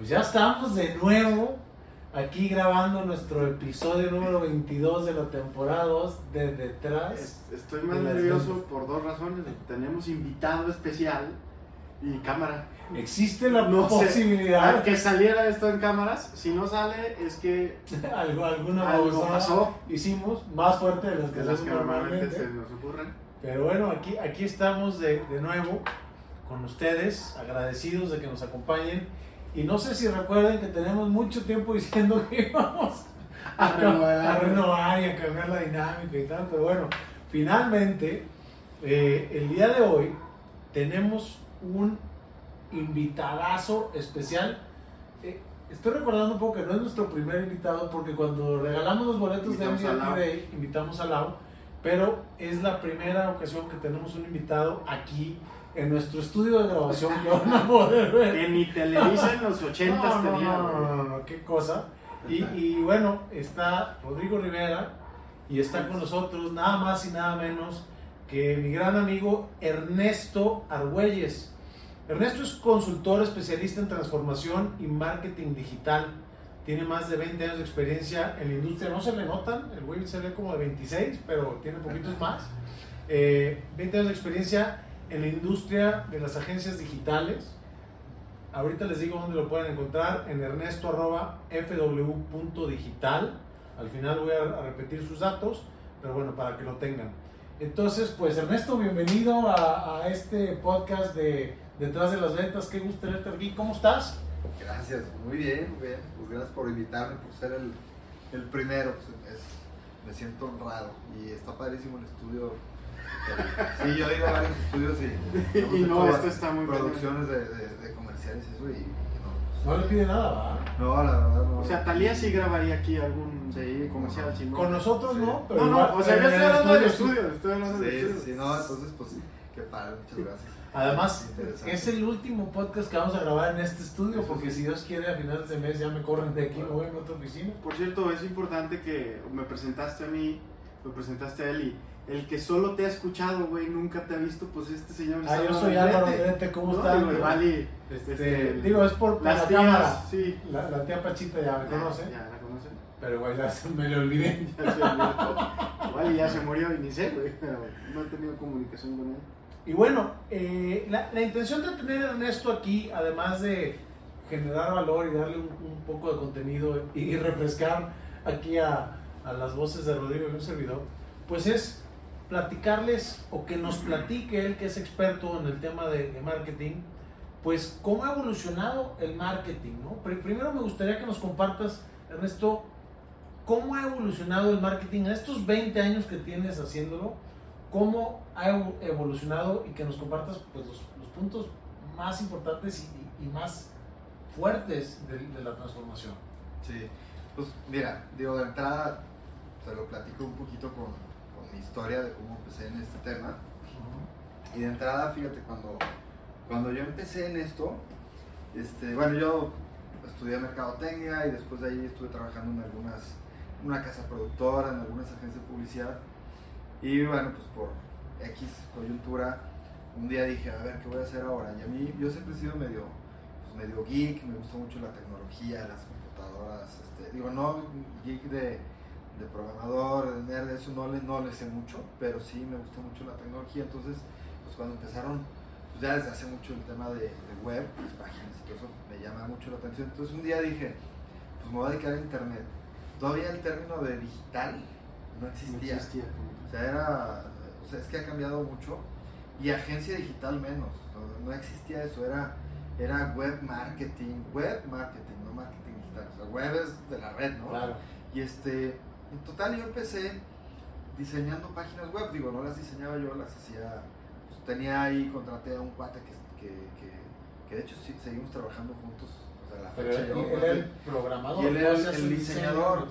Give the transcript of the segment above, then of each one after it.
Pues ya estamos de nuevo aquí grabando nuestro episodio número 22 de la temporada 2 de Detrás. Estoy más nervioso por dos razones. Tenemos invitado especial y cámara. Existe la posibilidad que saliera esto en cámaras. Si no sale, es que algo, alguna algo pasó. Hicimos más fuerte de las que, las que normalmente se nos ocurren. Pero bueno, aquí, aquí estamos de, de nuevo con ustedes, agradecidos de que nos acompañen. Y no sé si recuerden que tenemos mucho tiempo diciendo que íbamos a, renovar. y a cambiar la dinámica y tal, pero bueno, finalmente, eh, el día de hoy tenemos un invitadazo especial. Eh, estoy recordando un poco que no es nuestro primer invitado porque cuando regalamos los boletos de MDT Day invitamos a Lau, pero es la primera ocasión que tenemos un invitado aquí en nuestro estudio de grabación que van a poder ver. Televisa en los 80 no, tenía. No, no, no, qué cosa. Y, y, bueno, está Rodrigo Rivera y está con nosotros nada más y nada menos que mi gran amigo Ernesto Argüelles. Ernesto es consultor especialista en transformación y marketing digital. Tiene más de 20 años de experiencia en la industria. No se le notan, el güey se ve como de 26, pero tiene poquitos más. Eh, 20 años de experiencia en la industria de las agencias digitales. Ahorita les digo dónde lo pueden encontrar, en ernesto.fw.digital. Al final voy a repetir sus datos, pero bueno, para que lo tengan. Entonces, pues Ernesto, bienvenido a, este podcast de Detrás de las Ventas. Qué gusto tenerte aquí. ¿Cómo estás? Gracias, muy bien, muy bien. Pues gracias por invitarme, por ser el, el primero. Pues, me siento honrado y está padrísimo el estudio Sí, yo he ido a varios estudios y, y no, esto está muy producciones de, de, comerciales y eso y no, no le pide nada, ¿va? No, la verdad no. O sea, Talía sí grabaría aquí algún sí, comercial no. Con nosotros no, pero no, no, o sea, yo estoy hablando del estudio, estoy hablando del estudio. Sí, sí, no, entonces pues qué padre, muchas gracias. Además, es el último podcast que vamos a grabar en este estudio, porque si Dios quiere, a finales de mes ya me corren de aquí, me voy a otra oficina. Por cierto, es importante que me presentaste a mí, me presentaste a él y el que solo te ha escuchado, güey, nunca te ha visto, pues este señor Ah, yo soy Álvaro Negrete, ¿cómo estás? Digo, vale, este, este, digo, es por las la tías, cámara. Sí. La, la, tía Pachita ya me conoce. Ya la conocen. Pero igual ya se me le olvidé. ya se ya se murió y ni sé, güey, no he tenido comunicación con él. Y bueno, eh, la, la, intención de tener a Ernesto aquí, además de generar valor y darle un, un poco de contenido y, y refrescar aquí a, a, las voces de Rodrigo y un servidor, pues es platicarles o que nos platique él que es experto en el tema de, marketing, pues cómo ha evolucionado el marketing, ¿no? primero me gustaría que nos compartas, Ernesto, cómo ha evolucionado el marketing en estos 20 años que tienes haciéndolo, cómo ha evolucionado y que nos compartas pues, los, puntos más importantes y, más fuertes de, de, la transformación. Sí, pues mira, digo, de entrada te lo platico un poquito con, mi historia de cómo empecé en este tema. Y de entrada, fíjate, cuando, cuando yo empecé en esto, este, bueno, yo estudié mercadotecnia y después de ahí estuve trabajando en algunas, una casa productora, en algunas agencias de publicidad. Y bueno, pues por X coyuntura, un día dije, a ver, ¿qué voy a hacer ahora? Y a mí, yo siempre he sido medio, pues medio geek, me gusta mucho la tecnología, las computadoras, este, digo, no geek de de programador, de nerd, eso no le, no le sé mucho, pero sí me gusta mucho la tecnología. Entonces, pues cuando empezaron, pues ya desde hace mucho el tema de, web, las páginas y todo eso me llama mucho la atención. Entonces un día dije, pues me voy a dedicar a internet. Todavía el término de digital no existía. o sea, era, o sea, es que ha cambiado mucho. Y agencia digital menos, no, existía eso, era, era web marketing, web marketing, no marketing digital. O sea, web es de la red, ¿no? Claro. Y este, en total yo empecé diseñando páginas web, digo, no las diseñaba yo, las hacía, pues, tenía ahí, contraté a un cuate que, que, que, de hecho sí, seguimos trabajando juntos. La fecha él, el programador. Y él era el, diseñador.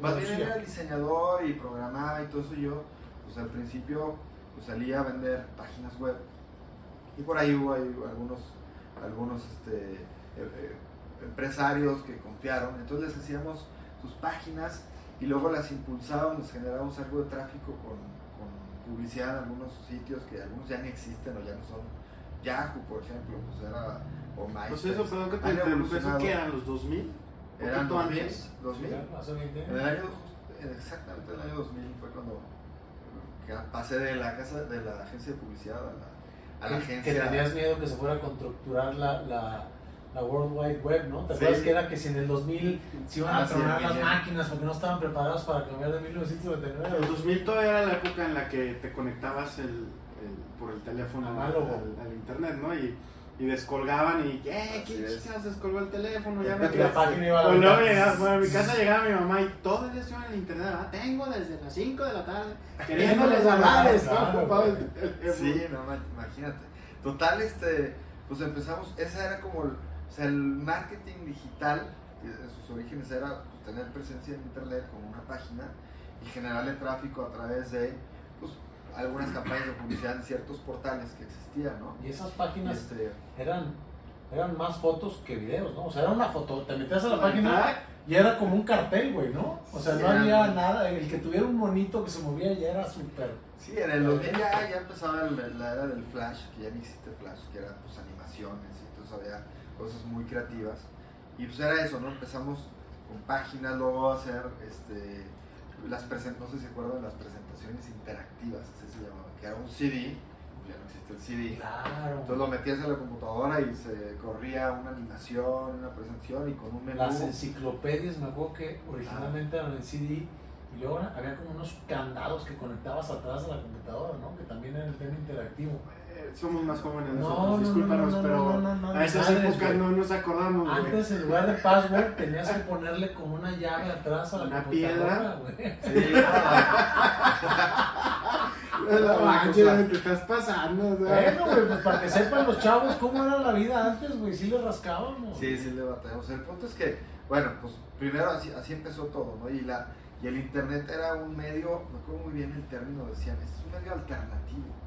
Más bien era el diseñador y programaba y todo eso. Yo, pues al principio, pues salía a vender páginas web. Y por ahí hubo algunos, algunos este, eh, eh, empresarios que confiaron. Entonces les hacíamos sus páginas y luego las impulsábamos, generábamos algo de tráfico con, con, publicidad en algunos sitios que algunos ya no existen o ya no son. Yahoo, por ejemplo, pues era o MySpace. Pues eso, perdón que te interrumpa, ¿eso qué eran los 2000? Eran 2000, 2000. En el año, exactamente en el año 2000 fue cuando pasé de la casa, de la agencia de publicidad a la, a la agencia. Que tenías miedo que se fuera a constructurar la, la la World Wide Web, ¿no? ¿Te acuerdas que era que si en el 2000 se iban a ah, tronar las máquinas porque no estaban preparadas para cambiar de 1999? El 2000 todavía era la época en la que te conectabas el, por el teléfono al, al, internet, ¿no? Y, y descolgaban y, ¡eh! ¿Quién se descolgó el teléfono? Ya me la página iba a la pues Bueno, a mi casa llegaba mi mamá y todo el día estaba en el internet. ¿verdad? Tengo desde las 5 de la tarde queriéndoles hablar. Estaba ocupado el teléfono. Sí, no, imagínate. Total, este, pues empezamos, esa era como o sea, el marketing digital, en sus orígenes era pues, tener presencia en Internet con una página y generarle tráfico a través de pues, algunas campañas de publicidad en ciertos portales que existían, ¿no? Y esas páginas este, eran, eran más fotos que videos, ¿no? O sea, era una foto, te metías a la página y era como un cartel, güey, ¿no? O sea, no había nada, el que tuviera un monito que se movía ya era súper... Sí, en el 2000 ya, ya empezaba la era del Flash, que ya ni existe Flash, que eran pues animaciones y entonces había cosas muy creativas. Y pues era eso, ¿no? Empezamos con páginas, luego a hacer, este, las no sé si acuerdan, las presentaciones interactivas, así se llamaba, que era un CD, pues ya no existe el CD. Claro. Entonces lo metías en la computadora y se corría una animación, una presentación y con un menú. Las enciclopedias, me acuerdo que originalmente eran el CD y luego había como unos candados que conectabas atrás de la computadora, ¿no? Que también era el tema interactivo somos más jóvenes nosotros, discúlpanos, pero a esas épocas no nos acordamos. Antes en lugar de password tenías que ponerle como una llave atrás a la una piedra. Sí, no, te estás pasando. Bueno, güey, pues para que sepan los chavos cómo era la vida antes, güey, sí le rascábamos. Sí, sí le batallamos. El punto es que, bueno, pues primero así, así empezó todo, ¿no? Y, la, y el internet era un medio, me acuerdo muy bien el término, decían, es un medio alternativo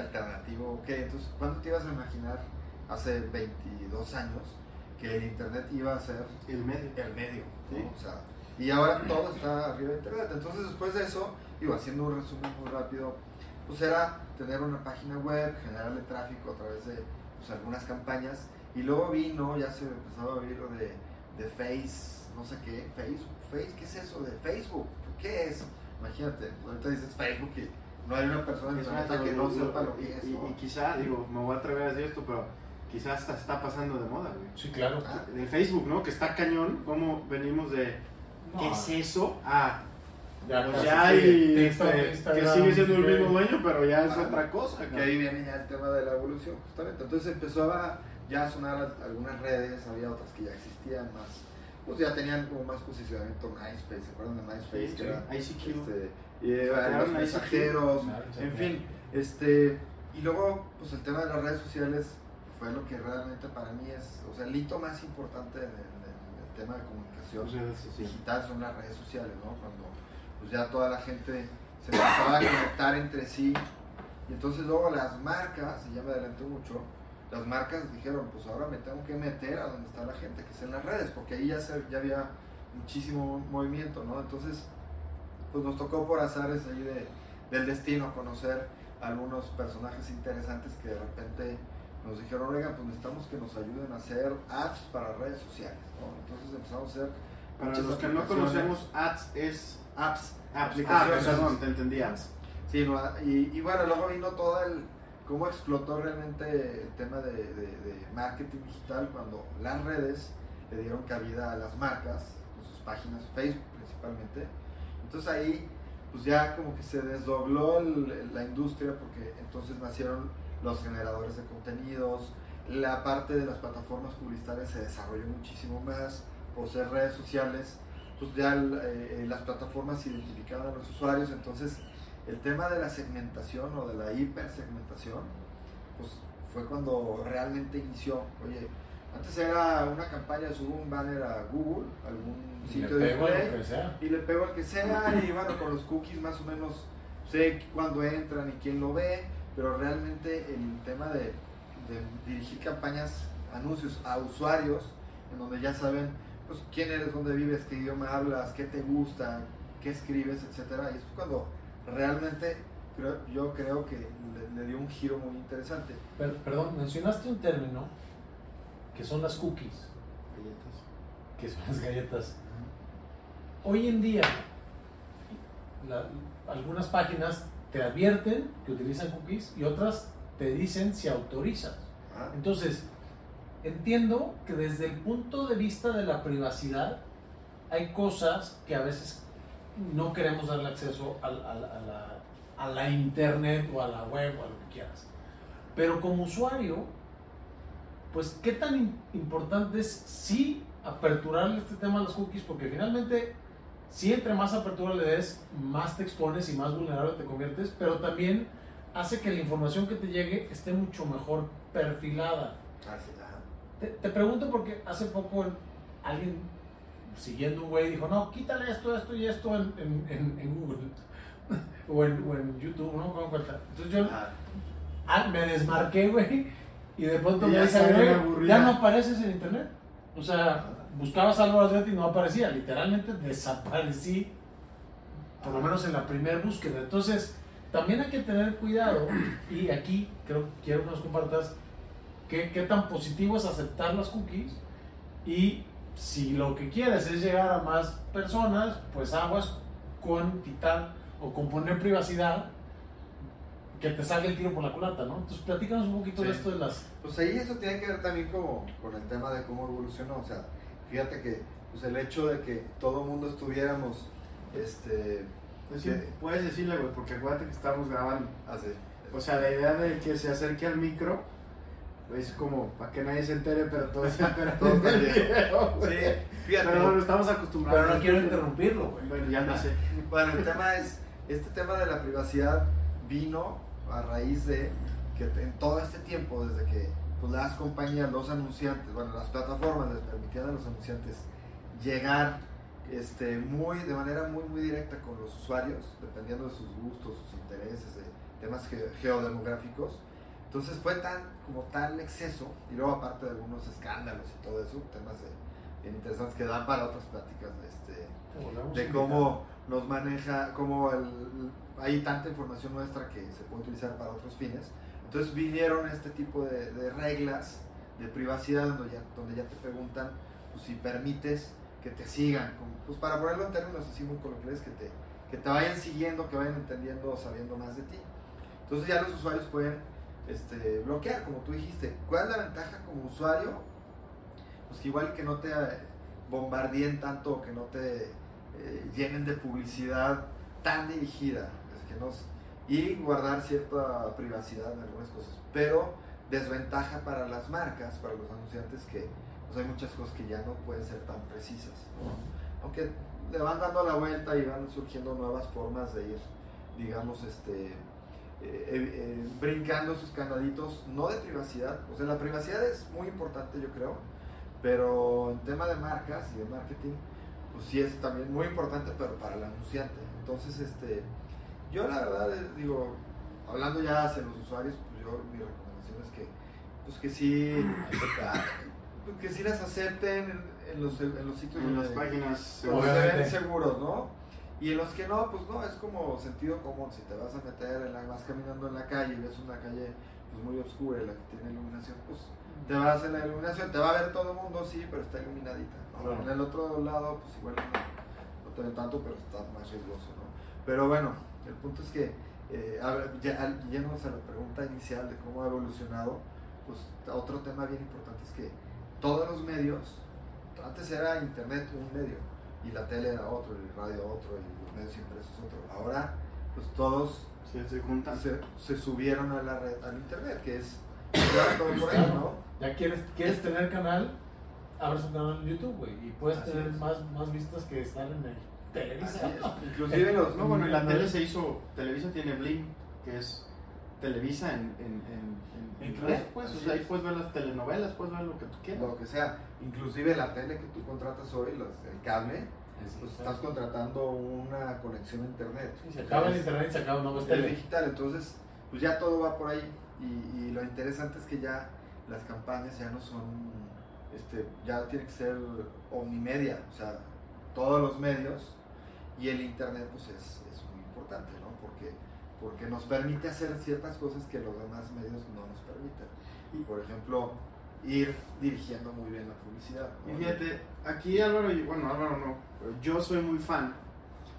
alternativo, ¿qué? Entonces, ¿cuándo te ibas a imaginar hace 22 años que el Internet iba a ser el medio? El medio, O sea, y ahora todo está arriba de Internet. Entonces, después de eso, iba haciendo un resumen muy rápido, pues era tener una página web, generarle tráfico a través de pues, algunas campañas, y luego vino, ya se empezaba a oír lo de, de Face, no sé qué, Facebook, Face, ¿qué es eso de Facebook? ¿Qué es? Imagínate, ahorita dices Facebook y no hay una persona que no sepa lo que es. Y, y, quizá, digo, me voy a atrever a decir esto, pero quizás está, está pasando de moda, güey. Sí, claro. Ah, de Facebook, ¿no? Que está cañón, cómo venimos de ¿qué es eso? Ah, ya, pues ya hay este, que sigue siendo el mismo dueño, pero ya es otra cosa. Que ahí viene ya el tema de la evolución, justamente. Entonces empezó a ya sonar algunas redes, había otras que ya existían más, pues ya tenían como más posicionamiento MySpace, ¿se acuerdan de MySpace? Sí, sí. ICQ. Este, y los mensajeros, en fin, este, y luego, pues el tema de las redes sociales fue lo que realmente para mí es, o sea, el hito más importante en el, tema de comunicación digital son las redes sociales, ¿no? Cuando pues ya toda la gente se empezaba a conectar entre sí, y entonces luego las marcas, y ya me adelanté mucho, las marcas dijeron, pues ahora me tengo que meter a donde está la gente, que es en las redes, porque ahí ya, se, ya había muchísimo movimiento, ¿no? Entonces, pues nos tocó por azares ahí de, del destino conocer algunos personajes interesantes que de repente nos dijeron, oigan, pues necesitamos que nos ayuden a hacer ads para redes sociales, Entonces empezamos a hacer... Para los que no conocemos, ads es... Apps. Aplicaciones. Ah, perdón, te entendí Sí, y, bueno, luego vino todo el... cómo explotó realmente el tema de, de marketing digital cuando las redes le dieron cabida a las marcas, con sus páginas, Facebook principalmente, entonces ahí pues ya como que se desdobló la industria porque entonces nacieron los generadores de contenidos, la parte de las plataformas publicitarias se desarrolló muchísimo más por ser redes sociales, pues ya eh, las plataformas identificaban a los usuarios, entonces el tema de la segmentación o de la hipersegmentación, pues fue cuando realmente inició, oye, antes era una campaña, subo un banner a Google, algún sitio de display, y le pego al que sea, y bueno, con los cookies más o menos sé cuándo entran y quién lo ve, pero realmente el tema de, dirigir campañas, anuncios a usuarios, en donde ya saben pues, quién eres, dónde vives, qué idioma hablas, qué te gusta, qué escribes, etcétera, y es cuando realmente yo creo que le, dio un giro muy interesante. perdón, mencionaste un término que son las cookies. Galletas. Que son las galletas. Hoy en día, algunas páginas te advierten que utilizan cookies y otras te dicen si autorizas. Ah. Entonces, entiendo que desde el punto de vista de la privacidad, hay cosas que a veces no queremos darle acceso a, la, a, la, internet o a la web o a lo que quieras. Pero como usuario, pues qué tan importante es sí aperturar este tema de las cookies, porque finalmente si entre más apertura le des, más te expones y más vulnerable te conviertes, pero también hace que la información que te llegue esté mucho mejor perfilada. te, te, pregunto porque hace poco alguien siguiendo un güey dijo, no, quítale esto, esto y esto en, en, en Google o, en, o, en, YouTube, no Entonces yo ah, me desmarqué, güey, y de pronto me dice, ya no apareces en internet. O sea, buscabas algo y no aparecía, literalmente desaparecí, por lo menos en la primera búsqueda. Entonces, también hay que tener cuidado, y aquí creo, quiero que nos compartas qué, qué tan positivo es aceptar las cookies y si lo que quieres es llegar a más personas, pues aguas con quitar o con poner privacidad que te salga el tiro por la culata, ¿no? Entonces, platícanos un poquito de esto de las... Pues ahí eso tiene que ver también como con el tema de cómo evolucionó, o sea, fíjate que pues el hecho de que todo el mundo estuviéramos, este... Pues sí, puedes decirle, güey, porque acuérdate que estamos grabando. Así. O sea, la idea de que se acerque al micro es como para que nadie se entere, pero todo se entera. todo está bien. Sí, fíjate. Pero bueno, estamos acostumbrados. Pero no quiero interrumpirlo, güey. Bueno, ya no sé. Bueno, el tema es, este tema de la privacidad vino a raíz de que en todo este tiempo, desde que pues, las compañías, los anunciantes, bueno, las plataformas les permitían a los anunciantes llegar este, muy, de manera muy, muy directa con los usuarios, dependiendo de sus gustos, sus intereses, de temas geodemográficos, entonces fue tan, como tal exceso, y luego aparte de algunos escándalos y todo eso, temas de, bien interesantes que dan para otras pláticas de, este, de cómo nos maneja, cómo el, hay tanta información nuestra que se puede utilizar para otros fines. Entonces vinieron este tipo de, reglas de privacidad donde ya, donde ya te preguntan pues, si permites que te sigan, pues para ponerlo en términos así muy coloquiales, que te, que te vayan siguiendo, que vayan entendiendo o sabiendo más de ti. Entonces ya los usuarios pueden este, bloquear, como tú dijiste. ¿Cuál es la ventaja como usuario? Pues igual que no te bombardeen tanto, que no te eh, llenen de publicidad tan dirigida, y guardar cierta privacidad en algunas cosas. Pero desventaja para las marcas, para los anunciantes, que pues hay muchas cosas que ya no pueden ser tan precisas. Aunque le van dando la vuelta y van surgiendo nuevas formas de ir, digamos, este, eh, eh, brincando sus candaditos, no de privacidad, o sea, la privacidad es muy importante yo creo, pero en tema de marcas y de marketing, pues sí es también muy importante, pero para el anunciante. Entonces, este, yo la verdad eh, digo, hablando ya hacia los usuarios, pues yo mi recomendación es que, pues que sí, que sí las acepten en, los, en los sitios, en las páginas, seguros, ¿no? Y en los que no, pues no, es como sentido común. Si te vas a meter, en la, vas caminando en la calle y ves una calle pues, muy oscura y la que tiene iluminación, pues te vas a hacer la iluminación. Te va a ver todo el mundo, sí, pero está iluminadita. En el otro lado, pues igual no, te ven tanto, pero está más riesgoso. ¿no? Pero bueno, el punto es que, eh, a ver, ya, yéndonos a la pregunta inicial de cómo ha evolucionado, pues otro tema bien importante es que todos los medios, antes era internet un medio y la tele era otro, y el radio otro, y los medios impresos otro. Ahora, pues todos se, juntan. Se, subieron a la red, al internet, que es todo por ahí, ¿no? Ya quieres, quieres tener canal, abres un canal en YouTube, güey, y puedes tener más, más vistas que están en el Televisa. Inclusive los, no, bueno, y la tele se hizo, Televisa tiene Blim, que es Televisa en, en, en, internet, pues, o sea, ahí puedes ver las telenovelas, puedes ver lo que tú quieras. Lo que sea, inclusive la tele que tú contratas hoy, el cable, pues estás contratando una conexión a internet. se acaba el internet, se acaba nuevo tele. digital, entonces, pues ya todo va por ahí. Y, y, lo interesante es que ya las campañas ya no son, este, ya tiene que ser omnimedia, o sea, todos los medios y el internet pues es, es muy importante, ¿no? Porque porque nos permite hacer ciertas cosas que los demás medios no nos permiten. Y por ejemplo, ir dirigiendo muy bien la publicidad. Y fíjate, aquí Álvaro, bueno, Álvaro no, yo soy muy fan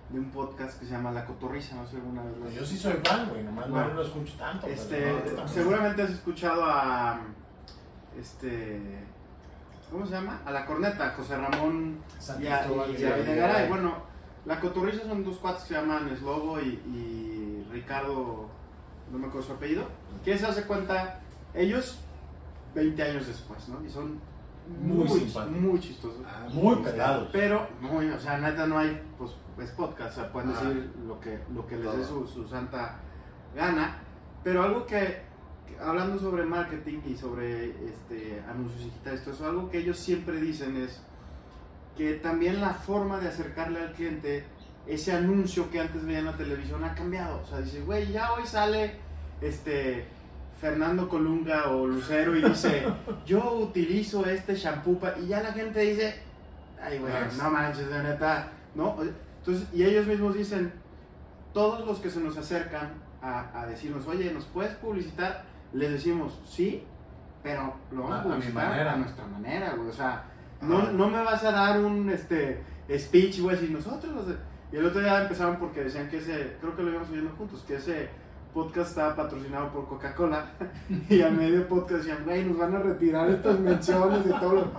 de un podcast que se llama La Cotorrisa, no sé alguna vez lo Yo sí soy fan, güey, nomás no lo escucho tanto. Este, seguramente has escuchado a, este, ¿cómo se llama? A La Corneta, José Ramón y a, y, bueno, La Cotorrisa son dos cuates que se llaman Slobo y, y Ricardo, no me acuerdo su apellido, que se hace cuenta, ellos 20 años después, ¿no? Y son muy, muy, chistosos. Ah, muy pegados. Pero, muy, o sea, neta no hay, pues, es podcast, o sea, pueden decir lo que, lo que les dé su, su, santa gana. Pero algo que, hablando sobre marketing y sobre este, anuncios digitales, todo eso, algo que ellos siempre dicen es que también la forma de acercarle al cliente, ese anuncio que antes veía en la televisión ha cambiado. O sea, dice, güey, ya hoy sale este Fernando Colunga o Lucero y dice, yo utilizo este shampoo y ya la gente dice, ay, güey, ah, no manches, de neta, ¿no? Entonces, y ellos mismos dicen, todos los que se nos acercan a, decirnos, oye, ¿nos puedes publicitar? Les decimos, sí, pero lo vamos a, publicitar a, nuestra manera, güey, o sea, no, no me vas a dar un este, speech, güey, si nosotros Y el otro día empezaron porque decían que ese, creo que lo íbamos viendo juntos, que ese podcast estaba patrocinado por Coca-Cola y a medio podcast decían, güey, nos van a retirar estas menciones y todo.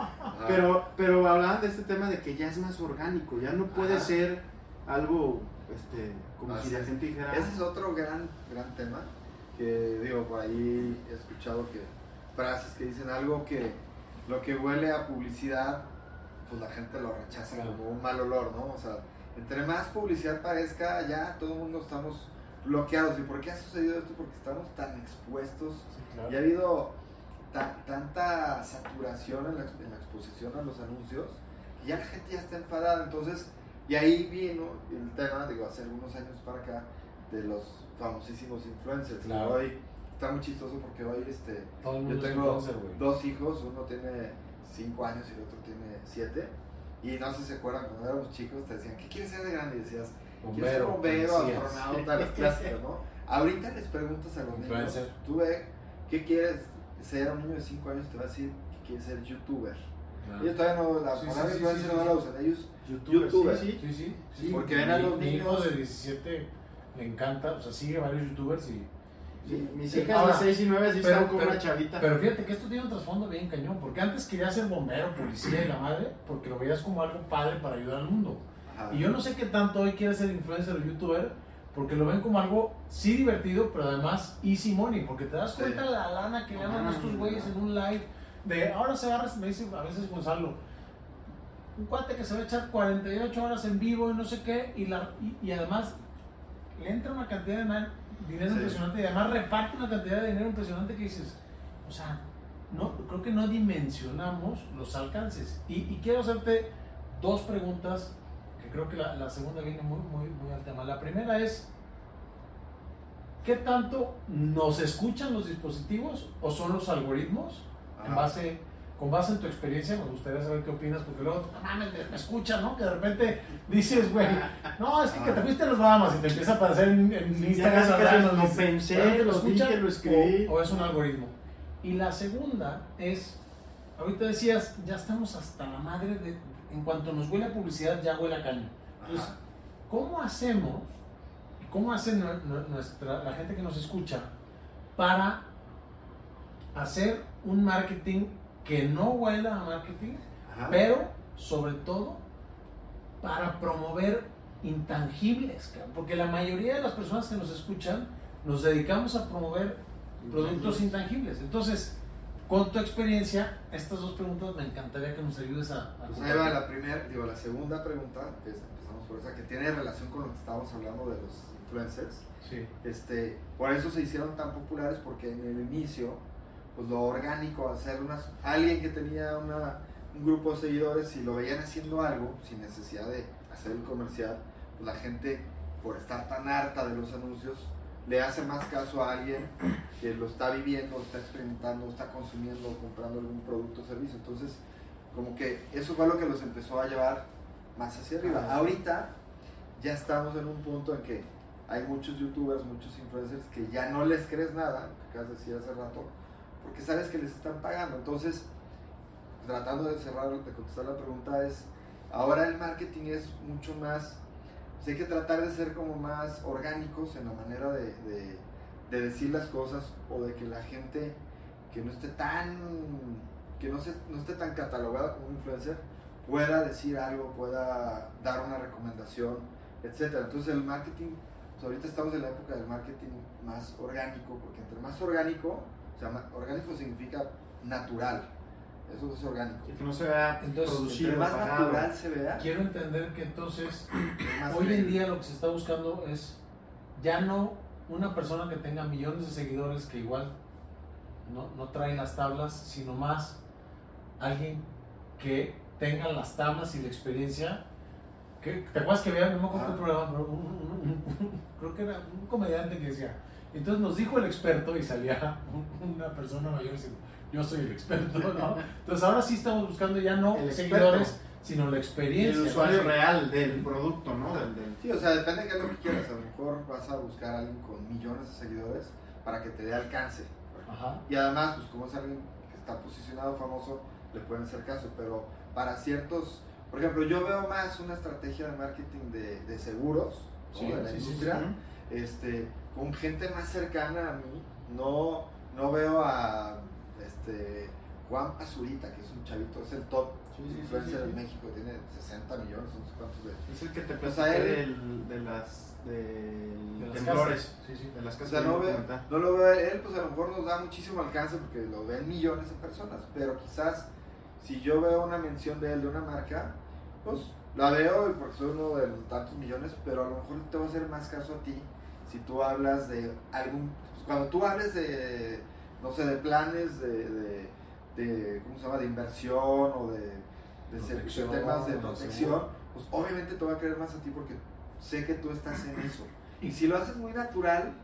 Pero, pero hablaban de este tema de que ya es más orgánico, ya no puede ser algo este, como si la gente dijera... Ese es otro gran, gran tema que digo, por ahí he escuchado que frases que dicen algo que lo que huele a publicidad, pues la gente lo rechaza como un mal olor, ¿no? O sea, entre más publicidad parezca, ya todo el mundo estamos bloqueados. ¿Y por qué ha sucedido esto? Porque estamos tan expuestos y ha habido tanta saturación en la, exposición a los anuncios y ya la gente ya está enfadada. Entonces, y ahí vino el tema, digo, hace algunos años para acá, de los famosísimos influencers. Hoy está muy chistoso porque hoy este, yo tengo dos hijos, uno tiene 5 años y el otro tiene 7. Y no sé si se acuerdan, cuando éramos chicos te decían, ¿qué quieres ser de grande? Y decías, bombero, quiero ser bombero, astronauta, las clásicas, ¿no? Ahorita les preguntas a los niños, tú ve, ¿qué quieres ser? Un niño de 5 años te va a decir que quiere ser youtuber. Ellos todavía no, la palabra influencer no la usan, ellos youtubers. Sí, sí, sí, porque ven a los niños. de 17 le encanta, o sea, sigue varios youtubers y mis hijas de 6 y 9 sí están como una chavita. Pero fíjate que esto tiene un trasfondo bien cañón, porque antes quería ser bombero, policía y la madre, porque lo veías como algo padre para ayudar al mundo. Y yo no sé qué tanto hoy quiere ser influencer o youtuber, porque lo ven como algo sí divertido, pero además easy money, porque te das cuenta de la lana que ganan estos güeyes en un live. De ahora se agarra, me dice a veces Gonzalo, un cuate que se va a echar 48 horas en vivo y no sé qué, y, la, y, además le entra una cantidad de dinero impresionante y además reparte una cantidad de dinero impresionante que dices, o sea, no, creo que no dimensionamos los alcances. Y, y quiero hacerte dos preguntas creo que la, la segunda viene muy, muy, muy al tema. La primera es, ¿qué tanto nos escuchan los dispositivos o son los algoritmos? En base, con base en tu experiencia, me gustaría saber qué opinas, porque luego, no mames, me escuchan, ¿no? Que de repente dices, güey, no, es que, que te fuiste a los Bahamas y te empieza a aparecer en, en Instagram. lo pensé, lo escuché, lo escribí. O, o es un algoritmo. Y la segunda es, ahorita decías, ya estamos hasta la madre de, en cuanto nos huele a publicidad, ya huele a caña. Entonces, ¿cómo hacemos, cómo hace nuestra, la gente que nos escucha para hacer un marketing que no huela a marketing, pero sobre todo para promover intangibles? Porque la mayoría de las personas que nos escuchan nos dedicamos a promover productos intangibles. Entonces, con tu experiencia, estas dos preguntas me encantaría que nos ayudes a... a pues va la primera, digo, la segunda pregunta, que empezamos por esa, que tiene relación con lo que estábamos hablando de los influencers. Sí. Este, por eso se hicieron tan populares, porque en el inicio, pues lo orgánico, hacer unas, alguien que tenía una, un grupo de seguidores, si lo veían haciendo algo, sin necesidad de hacer un comercial, pues la gente, por estar tan harta de los anuncios, le hace más caso a alguien que lo está viviendo, está experimentando, está consumiendo, comprando algún producto o servicio. Entonces, como que eso fue lo que los empezó a llevar más hacia arriba. Ahorita ya estamos en un punto en que hay muchos youtubers, muchos influencers que ya no les crees nada, que acabas de decir hace rato, porque sabes que les están pagando. Entonces, tratando de cerrar, de contestar la pregunta, es, ahora el marketing es mucho más, pues hay que tratar de ser como más orgánicos en la manera de, de, decir las cosas o de que la gente que no esté tan, que no, se, no esté tan catalogada como un influencer, pueda decir algo, pueda dar una recomendación, etc. Entonces el marketing, pues ahorita estamos en la época del marketing más orgánico, porque entre más orgánico, o sea, orgánico significa natural, eso es orgánico. que no se vea entonces, más natural se vea. Quiero entender que entonces, hoy en día lo que se está buscando es ya no una persona que tenga millones de seguidores que igual no, no trae las tablas, sino más alguien que tenga las tablas y la experiencia. Que, ¿Te acuerdas que había, no me acuerdo qué ah. programa, pero creo que era un comediante que decía, entonces nos dijo el experto y salía una persona mayor diciendo, yo soy el experto, ¿no? Entonces ahora sí estamos buscando ya no seguidores, sino la experiencia. El usuario real del producto, ¿no? Sí, o sea, depende de qué es lo que quieras. A lo mejor vas a buscar a alguien con millones de seguidores para que te dé alcance. Ajá. Y además, pues como es alguien que está posicionado famoso, le pueden hacer caso, pero para ciertos, por ejemplo, yo veo más una estrategia de marketing de, de seguros, de la industria, este, con gente más cercana a mí, no, no veo a este, Juan Azurita, que es un chavito, es el top. Influencer de México, tiene 60 millones, no sé cuántos de... Es el que te pasa de las de, las temblores, de las casas. no, no, lo veo él, pues a lo mejor nos da muchísimo alcance porque lo ven millones de personas, pero quizás si yo veo una mención de él de una marca, pues la veo porque soy uno de los tantos millones, pero a lo mejor te va a hacer más caso a ti si tú hablas de algún, pues cuando tú hables de no sé, de planes de, de, ¿cómo se llama?, de inversión o de, de, temas de protección, pues obviamente te va a creer más a ti porque sé que tú estás en eso. Y si lo haces muy natural,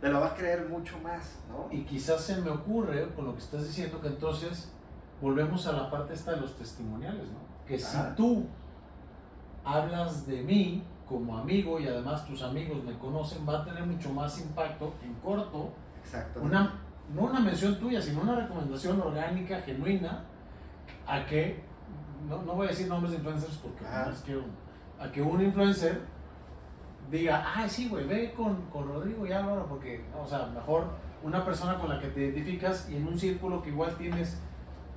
te lo va a creer mucho más, ¿no? Y quizás se me ocurre, con lo que estás diciendo, que entonces volvemos a la parte esta de los testimoniales, ¿no? Que si tú hablas de mí como amigo y además tus amigos me conocen, va a tener mucho más impacto en corto. Una no una mención tuya, sino una recomendación orgánica, genuina, a que, no, no voy a decir nombres de influencers porque no les quiero, a que un influencer diga, ay, sí, güey, ve con, con Rodrigo y Álvaro, porque, o sea, mejor una persona con la que te identificas y en un círculo que igual tienes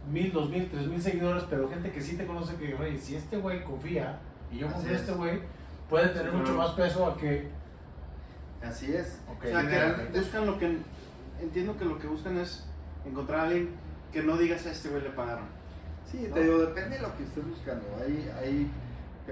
mil, dos mil, tres mil seguidores, pero gente que sí te conoce que, güey, si este güey confía y yo confío en este güey, puede tener mucho más peso a que... Así es. o sea, que buscan lo que entiendo que lo que buscan es encontrar a alguien que no digas a este güey le pagaron. Sí, te digo, depende de lo que estés buscando. Hay, hay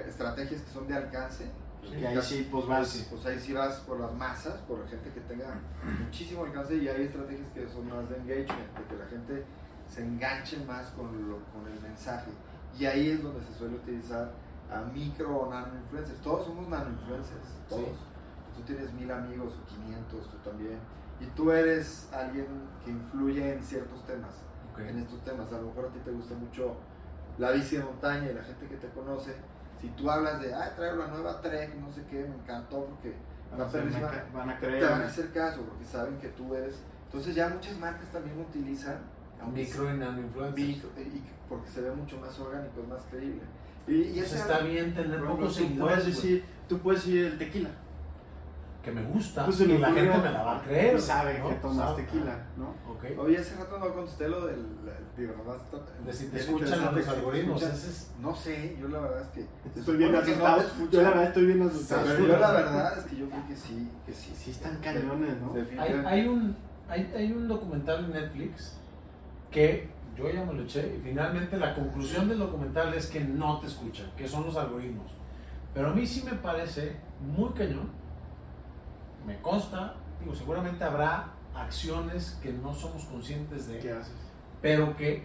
estrategias que son de alcance. que ahí sí, pues vas. Pues ahí sí vas por las masas, por la gente que tenga muchísimo alcance y hay estrategias que son más de engagement, de que la gente se enganche más con, lo, con el mensaje. Y ahí es donde se suele utilizar a micro o nano influencers. Todos somos nano influencers, todos. Tú tienes mil amigos o 500, tú también y tú eres alguien que influye en ciertos temas, en estos temas. A lo mejor a ti te gusta mucho la bici de montaña y la gente que te conoce. Si tú hablas de, ay, traigo la nueva Trek, no sé qué, me encantó porque van, van a creer. te van a hacer caso porque saben que tú eres. Entonces ya muchas marcas también utilizan micro y nano influencers. porque se ve mucho más orgánico, es más creíble. Y, y eso está bien tener pocos seguidores. Puedes decir, tú puedes decir el tequila que me gusta pues y la gente me la va a creer. sabe que tomas tequila, ¿no? Okay. Oye, hace rato no contesté lo del. Digo, nomás. De si te escuchan los algoritmos. No sé, yo la verdad es que. Estoy bien asustado. yo la verdad estoy bien asustado. Yo la verdad es que yo creo que sí. Que sí, sí están cañones, ¿no? Hay, hay, un, hay, hay un documental en Netflix que yo ya me lo eché y finalmente la conclusión del documental es que no te escuchan, que son los algoritmos. Pero a mí sí me parece muy cañón me consta, digo, seguramente habrá acciones que no somos conscientes de, ¿Qué haces? pero que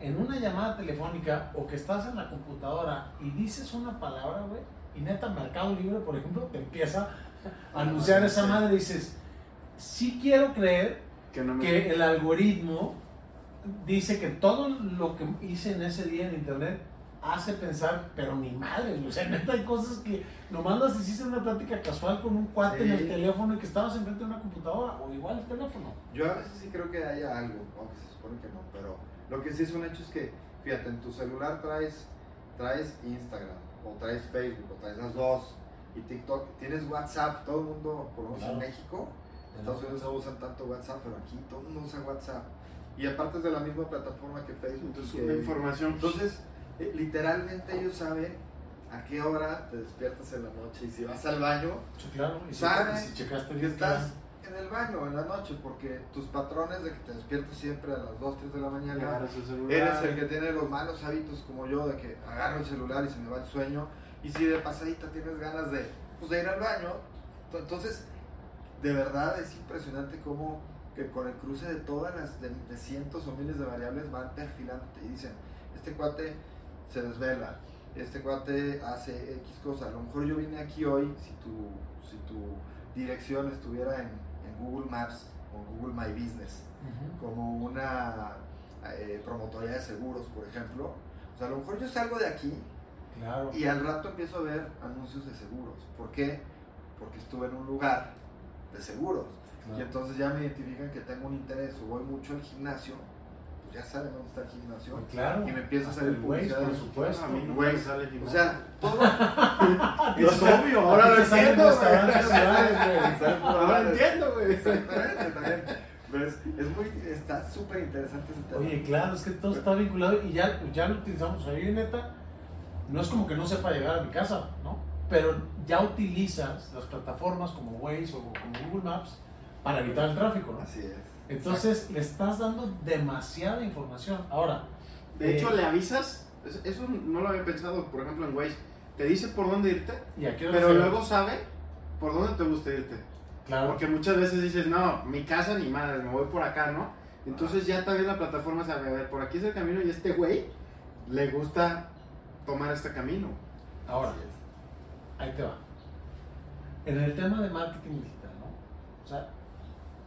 en una llamada telefónica o que estás en la computadora y dices una palabra, güey, y neta Mercado Libre, por ejemplo, te empieza a anunciar esa madre y dices, sí quiero creer que, que el algoritmo dice que todo lo que hice en ese día en internet hace pensar, pero ni madre, o sea, neta hay cosas que nomás las hiciste en una plática casual con un cuate en el teléfono y que estabas enfrente de una computadora, o igual el teléfono. Yo a veces sí creo que haya algo, aunque se supone que no, pero Lo que sí es un hecho es que, fíjate, en tu celular traes, traes Instagram, o traes Facebook, o traes las dos, y TikTok, tienes WhatsApp, todo el mundo, por lo menos en México, en Estados Unidos no usan tanto WhatsApp, pero aquí todo el mundo usa WhatsApp. Y aparte es de la misma plataforma que Facebook. Entonces, información. Entonces, eh, literalmente ellos saben a qué hora te despiertas en la noche y si vas al baño, claro, y saben si, checaste que estás en el baño en la noche porque tus patrones de que te despiertas siempre a las 2, 3 de la mañana, eres el que tiene los malos hábitos como yo de que agarro el celular y se me va el sueño y si de pasadita tienes ganas de, pues, de ir al baño, entonces de verdad es impresionante cómo que con el cruce de todas las de, cientos o miles de variables van perfilando y dicen, este cuate se desvela, este cuate hace X cosa. A lo mejor yo vine aquí hoy, si tu, si tu dirección estuviera en, en Google Maps o Google My Business, como una eh, promotoría de seguros, por ejemplo. O sea, a lo mejor yo salgo de aquí y al rato empiezo a ver anuncios de seguros. ¿Por qué? Porque estuve en un lugar de seguros. Y entonces ya me identifican que tengo un interés o voy mucho al gimnasio ya saben dónde está el gimnasio. Pues claro. Y me empieza a salir publicidad. por supuesto. A mí no me sale O sea, todo. es obvio, ahora lo entiendo. Ahora lo entiendo, güey. Exactamente, también. ¿Ves? Es muy, está súper interesante ese tema. Oye, claro, es que todo está vinculado y ya, ya lo utilizamos. ahí neta, no es como que no sepa llegar a mi casa, ¿no? Pero ya utilizas las plataformas como Waze o como Google Maps para evitar el tráfico, ¿no? Así es. Entonces le estás dando demasiada información. Ahora. De hecho, eh, le avisas. Eso no lo había pensado, por ejemplo, en Waze. Te dice por dónde irte, pero luego sabe por dónde te gusta irte. Claro. Porque muchas veces dices, no, mi casa ni madre, me voy por acá, ¿no? Entonces ya también la plataforma sabe, a ver, por aquí es el camino y este güey le gusta tomar este camino. Ahora, ahí te va. En el tema de marketing digital, ¿no? O sea,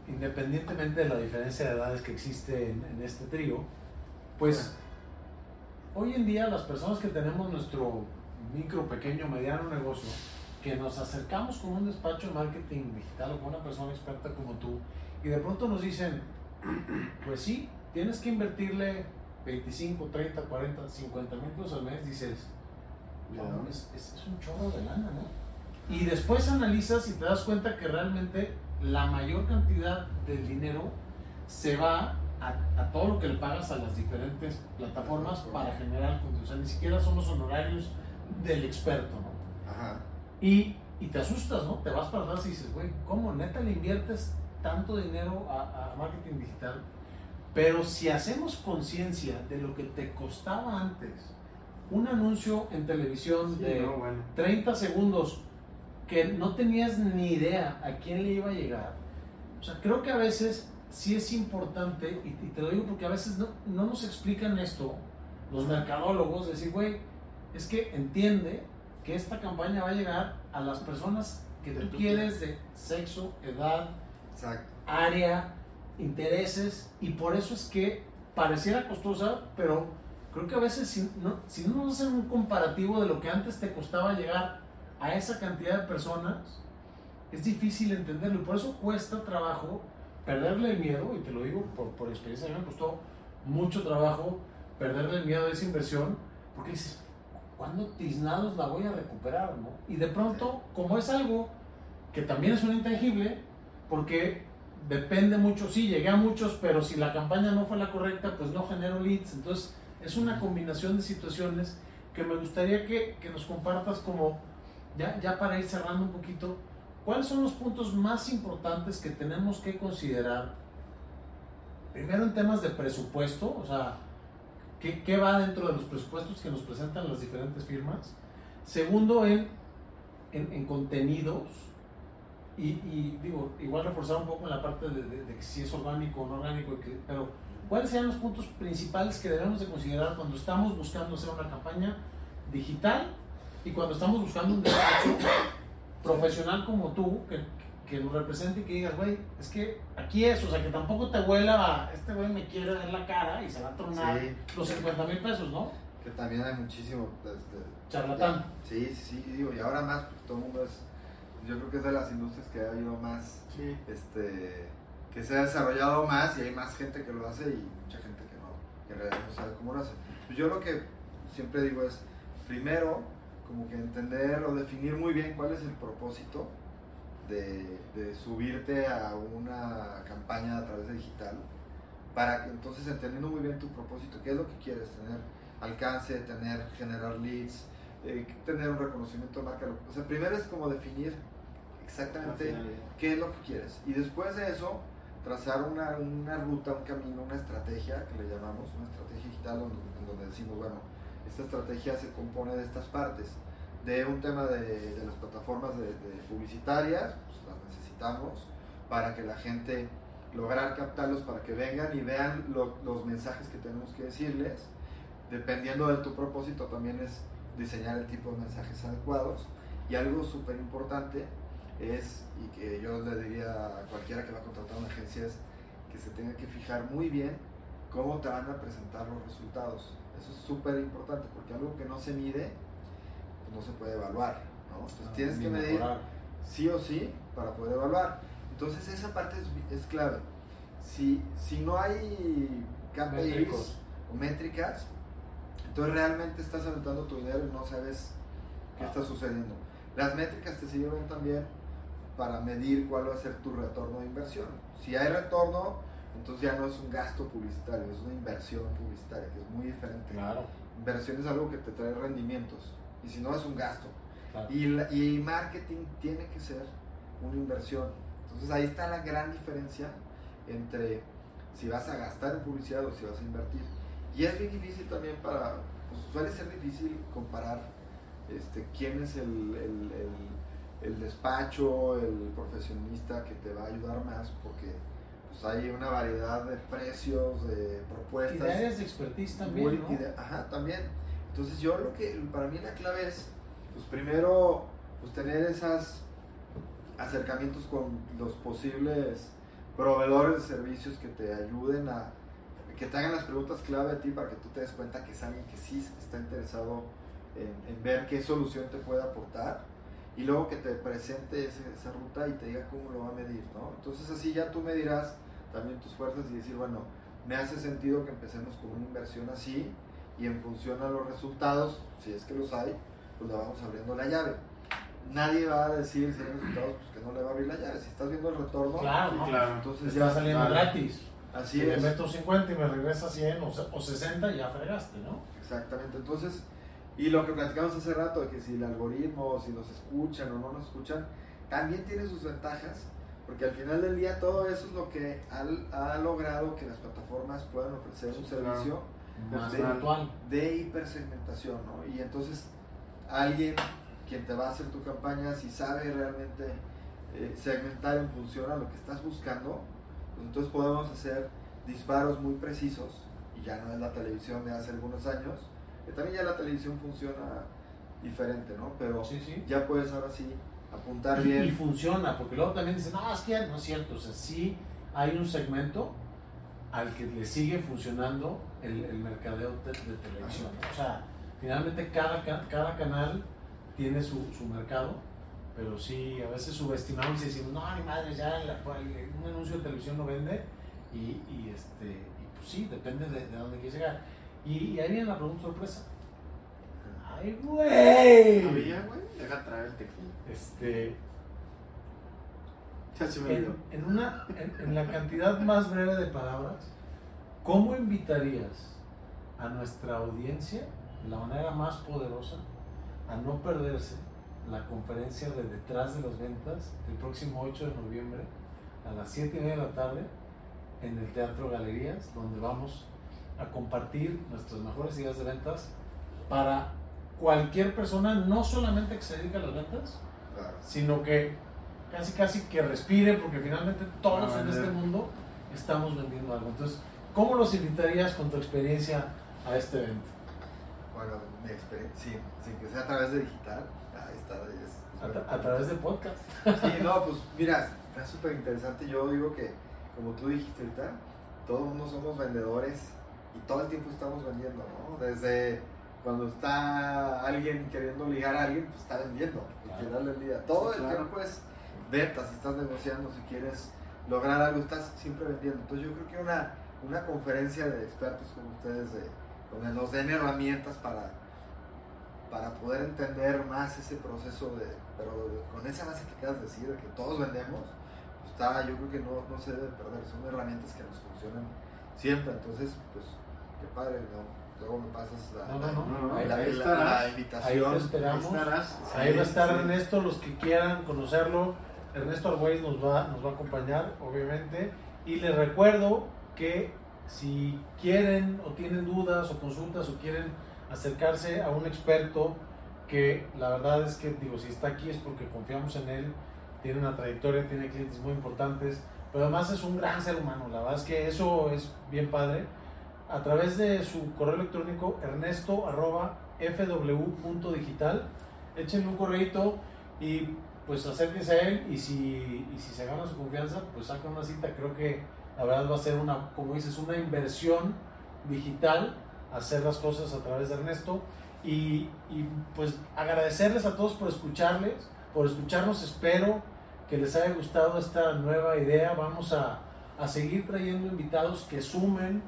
independientemente de la diferencia de edades que existe en, este trío, pues hoy en día las personas que tenemos nuestro micro, pequeño, mediano negocio, que nos acercamos con un despacho de marketing digital o con una persona experta como tú, y de pronto nos dicen, pues sí, tienes que invertirle 25, 30, 40, 50 mil pesos al mes, dices, no, es, es, un chorro de lana, ¿no? Y después analizas y te das cuenta que realmente la mayor cantidad del dinero se va a, todo lo que le pagas a las diferentes plataformas para generar contenido. O sea, ni siquiera son los honorarios del experto, ¿no? Ajá. Y, y te asustas, ¿no? Te vas para atrás y dices, güey, ¿cómo neta le inviertes tanto dinero a, a marketing digital? Pero si hacemos conciencia de lo que te costaba antes, un anuncio en televisión de 30 segundos que no tenías ni idea a quién le iba a llegar. O sea, creo que a veces sí es importante, y, te lo digo porque a veces no, no nos explican esto los mercadólogos, decir, güey, es que entiende que esta campaña va a llegar a las personas que tú quieres de sexo, edad, área, intereses, y por eso es que pareciera costosa, pero creo que a veces si no, si no nos hacen un comparativo de lo que antes te costaba llegar a esa cantidad de personas, es difícil entenderlo. Y por eso cuesta trabajo perderle el miedo, y te lo digo por, por experiencia, a mí me costó mucho trabajo perderle el miedo a esa inversión, porque dices, ¿cuándo tiznados la voy a recuperar? ¿no? Y de pronto, como es algo que también es un intangible, porque depende mucho, sí, llegué a muchos, pero si la campaña no fue la correcta, pues no genero leads. Entonces, es una combinación de situaciones que me gustaría que, que nos compartas como ya, ya para ir cerrando un poquito, ¿cuáles son los puntos más importantes que tenemos que considerar? Primero en temas de presupuesto, o sea, ¿qué, qué va dentro de los presupuestos que nos presentan las diferentes firmas? Segundo, en, en, contenidos, y, digo, igual reforzar un poco en la parte de, de, si es orgánico o no orgánico, pero ¿cuáles serían los puntos principales que debemos de considerar cuando estamos buscando hacer una campaña digital y cuando estamos buscando un despacho profesional como tú, que, que nos represente y que digas, güey, es que aquí es, o sea, que tampoco te huela, este güey me quiere dar la cara y se va a tronar los 50 mil pesos, ¿no? Que también hay muchísimo. Este, Charlatán. Sí, sí, sí, digo, y ahora más, porque todo el mundo es. Yo creo que es de las industrias que ha habido más. Este, que se ha desarrollado más y hay más gente que lo hace y mucha gente que no, que en realidad no sabe cómo lo hace. Pues yo lo que siempre digo es, primero, como que entender o definir muy bien cuál es el propósito de, de, subirte a una campaña a través de digital, para que entonces entendiendo muy bien tu propósito, qué es lo que quieres, tener alcance, tener, generar leads, eh, tener un reconocimiento de marca. O sea, primero es como definir exactamente qué es lo que quieres. Y después de eso, trazar una, una, ruta, un camino, una estrategia, que le llamamos una estrategia digital, donde, donde decimos, bueno, esta estrategia se compone de estas partes. De un tema de, de las plataformas publicitarias, pues las necesitamos para que la gente lograr captarlos para que vengan y vean los mensajes que tenemos que decirles. Dependiendo de tu propósito también es diseñar el tipo de mensajes adecuados. Y algo súper importante es, y que yo le diría a cualquiera que va a contratar una agencia, es que se tenga que fijar muy bien cómo te van a presentar los resultados. Eso es súper importante porque algo que no se mide, pues no se puede evaluar. ¿no? Entonces ah, tienes que medir sí o sí para poder evaluar. Entonces esa parte es, es clave. Si, si no hay KPIs o métricas, entonces realmente estás aventando tu dinero y no sabes qué está sucediendo. Las métricas te sirven también para medir cuál va a ser tu retorno de inversión. Si hay retorno, entonces ya no es un gasto publicitario, es una inversión publicitaria, que es muy diferente. Claro. Inversión es algo que te trae rendimientos, y si no es un gasto. Y, y marketing tiene que ser una inversión. Entonces ahí está la gran diferencia entre si vas a gastar en publicidad o si vas a invertir. Y es bien difícil también para, pues suele ser difícil comparar este, quién es el, el, el, despacho, el profesionista que te va a ayudar más, porque pues hay una variedad de precios, de propuestas. Y de áreas de expertise también. ¿no? ajá, también. Entonces yo lo que, para mí la clave es, pues primero, pues tener esos acercamientos con los posibles proveedores de servicios que te ayuden a que te hagan las preguntas clave a ti para que tú te des cuenta que es alguien que sí está interesado en, ver qué solución te puede aportar y luego que te presente esa ruta y te diga cómo lo va a medir, ¿no? Entonces así ya tú medirás también tus fuerzas y decir, bueno, me hace sentido que empecemos con una inversión así y en función a los resultados, si es que los hay, pues le vamos abriendo la llave. Nadie va a decir si hay resultados, pues que no le va a abrir la llave. Si estás viendo el retorno, claro, claro. entonces ya está saliendo gratis. Así es. Me meto 50 y me regresa 100 o 60 y ya fregaste, ¿no? Exactamente. Entonces, y lo que platicamos hace rato, de que si el algoritmo, si nos escuchan o no nos escuchan, también tiene sus ventajas, porque al final del día todo eso es lo que ha, logrado que las plataformas puedan ofrecer un servicio de, de, hipersegmentación, ¿no? Y entonces alguien quien te va a hacer tu campaña, si sabe realmente eh, segmentar en función a lo que estás buscando, entonces podemos hacer disparos muy precisos y ya no es la televisión de hace algunos años, que también ya la televisión funciona diferente, ¿no? Pero ya puedes ahora sí apuntar bien. Y funciona, porque luego también dicen, no, es que no es cierto, o sea, sí hay un segmento al que le sigue funcionando el, el mercadeo de, televisión. O sea, finalmente cada, cada canal tiene su, su mercado pero sí, a veces subestimamos y decimos, no, ni madre, ya un anuncio de televisión no vende. Y, y este, y pues sí, depende de, de dónde quieres llegar. Y, ahí viene la pregunta sorpresa. ¡Ay, güey! ¿Había, güey? Deja traer el tequila. Este. Ya se me en, en, una, en, en la cantidad más breve de palabras, ¿cómo invitarías a nuestra audiencia de la manera más poderosa a no perderse la conferencia de Detrás de las Ventas el próximo 8 de noviembre a las 7 y media de la tarde en el Teatro Galerías, donde vamos a compartir nuestras mejores ideas de ventas para cualquier persona, no solamente que se dedique a las ventas, sino que casi casi que respire, porque finalmente todos en este mundo estamos vendiendo algo. Entonces, ¿cómo los invitarías con tu experiencia a este evento? Bueno, mi experiencia, sin que sea a través de digital, a, través de podcast. Sí, no, pues mira, está súper interesante. Yo digo que, como tú dijiste ahorita, todos mundo somos vendedores y todo el tiempo estamos vendiendo, ¿no? Desde cuando está alguien queriendo ligar a alguien, pues está vendiendo, al final del día. Todo el tiempo es venta, si estás negociando, si quieres lograr algo, estás siempre vendiendo. Entonces yo creo que una, una conferencia de expertos como ustedes, de, donde nos den herramientas para, para poder entender más ese proceso de, pero con esa base que acabas de decir, de que todos vendemos, pues está, yo creo que no, no se debe perder, son herramientas que nos funcionan siempre, entonces, pues, qué padre, ¿no? Luego me pasas la, no, no, no, ahí, la, la, invitación. Ahí esperamos. Ahí, va a estar Ernesto, los que quieran conocerlo. Ernesto Arguelles nos va, nos va a acompañar, obviamente. Y les recuerdo que si quieren o tienen dudas o consultas o quieren acercarse a un experto que la verdad es que, digo, si está aquí es porque confiamos en él, tiene una trayectoria, tiene clientes muy importantes, pero además es un gran ser humano, la verdad es que eso es bien padre. A través de su correo electrónico ernesto arroba fw.digital, échenle un correito y pues acérquense a él y si, y si se gana su confianza, pues saca una cita, creo que la verdad va a ser una, como dices, una inversión digital hacer las cosas a través de Ernesto. Y, y, pues agradecerles a todos por escucharles, por escucharnos, espero que les haya gustado esta nueva idea, vamos a, a seguir trayendo invitados que sumen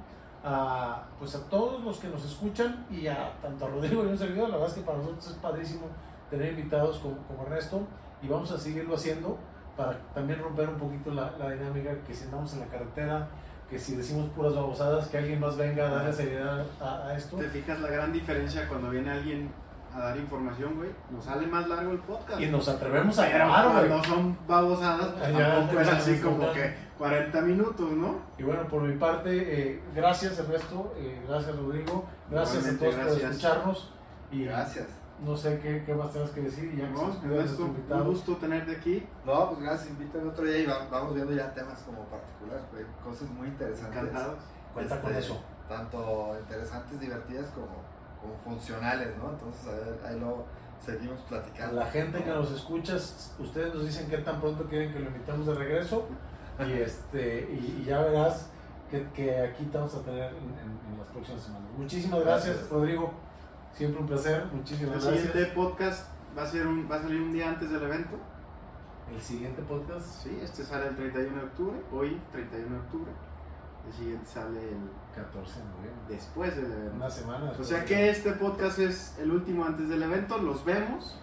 a, pues a todos los que nos escuchan y a tanto a Rodrigo y a un servidor, la verdad es que para nosotros es padrísimo tener invitados como, como Ernesto y vamos a seguirlo haciendo para también romper un poquito la, la, dinámica que si andamos en la carretera, que si decimos puras babosadas, que alguien más venga a darle seriedad a, esto. ¿Te fijas la gran diferencia cuando viene alguien a dar información, güey? Nos sale más largo el podcast. Y nos atrevemos a grabar, güey. No son babosadas, pues tampoco es así como que 40 minutos, ¿no? Y bueno, por mi parte, eh, gracias Ernesto, eh, gracias Rodrigo, gracias a todos por escucharnos. Y gracias no sé qué, qué más tengas que decir. Ya no, pues un gusto tenerte aquí. No, pues gracias, invítame otro día y vamos viendo ya temas como particulares, pues, cosas muy interesantes. Encantados. Cuenta con este, eso. Tanto interesantes, divertidas como, como funcionales, ¿no? Entonces, a ver, ahí lo seguimos platicando. La gente que nos escucha, ustedes nos dicen qué tan pronto quieren que lo invitemos de regreso y, este, y, ya verás que, que, aquí te vamos a tener en, las próximas semanas. Muchísimas gracias. Rodrigo. Siempre un placer, muchísimas gracias. El siguiente podcast va a, ser un, va a salir un día antes del evento. ¿El siguiente podcast? Sí, este sale el 31 de octubre, hoy 31 de octubre. El siguiente sale el 14 de noviembre. Después del evento. Una semana. O sea que este podcast es el último antes del evento. Los vemos.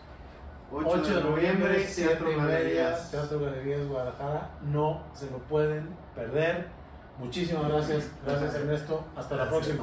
8, de noviembre, Teatro Galerías. Teatro Galerías Guadalajara. No se lo pueden perder. Muchísimas gracias. Gracias Ernesto. Hasta la próxima.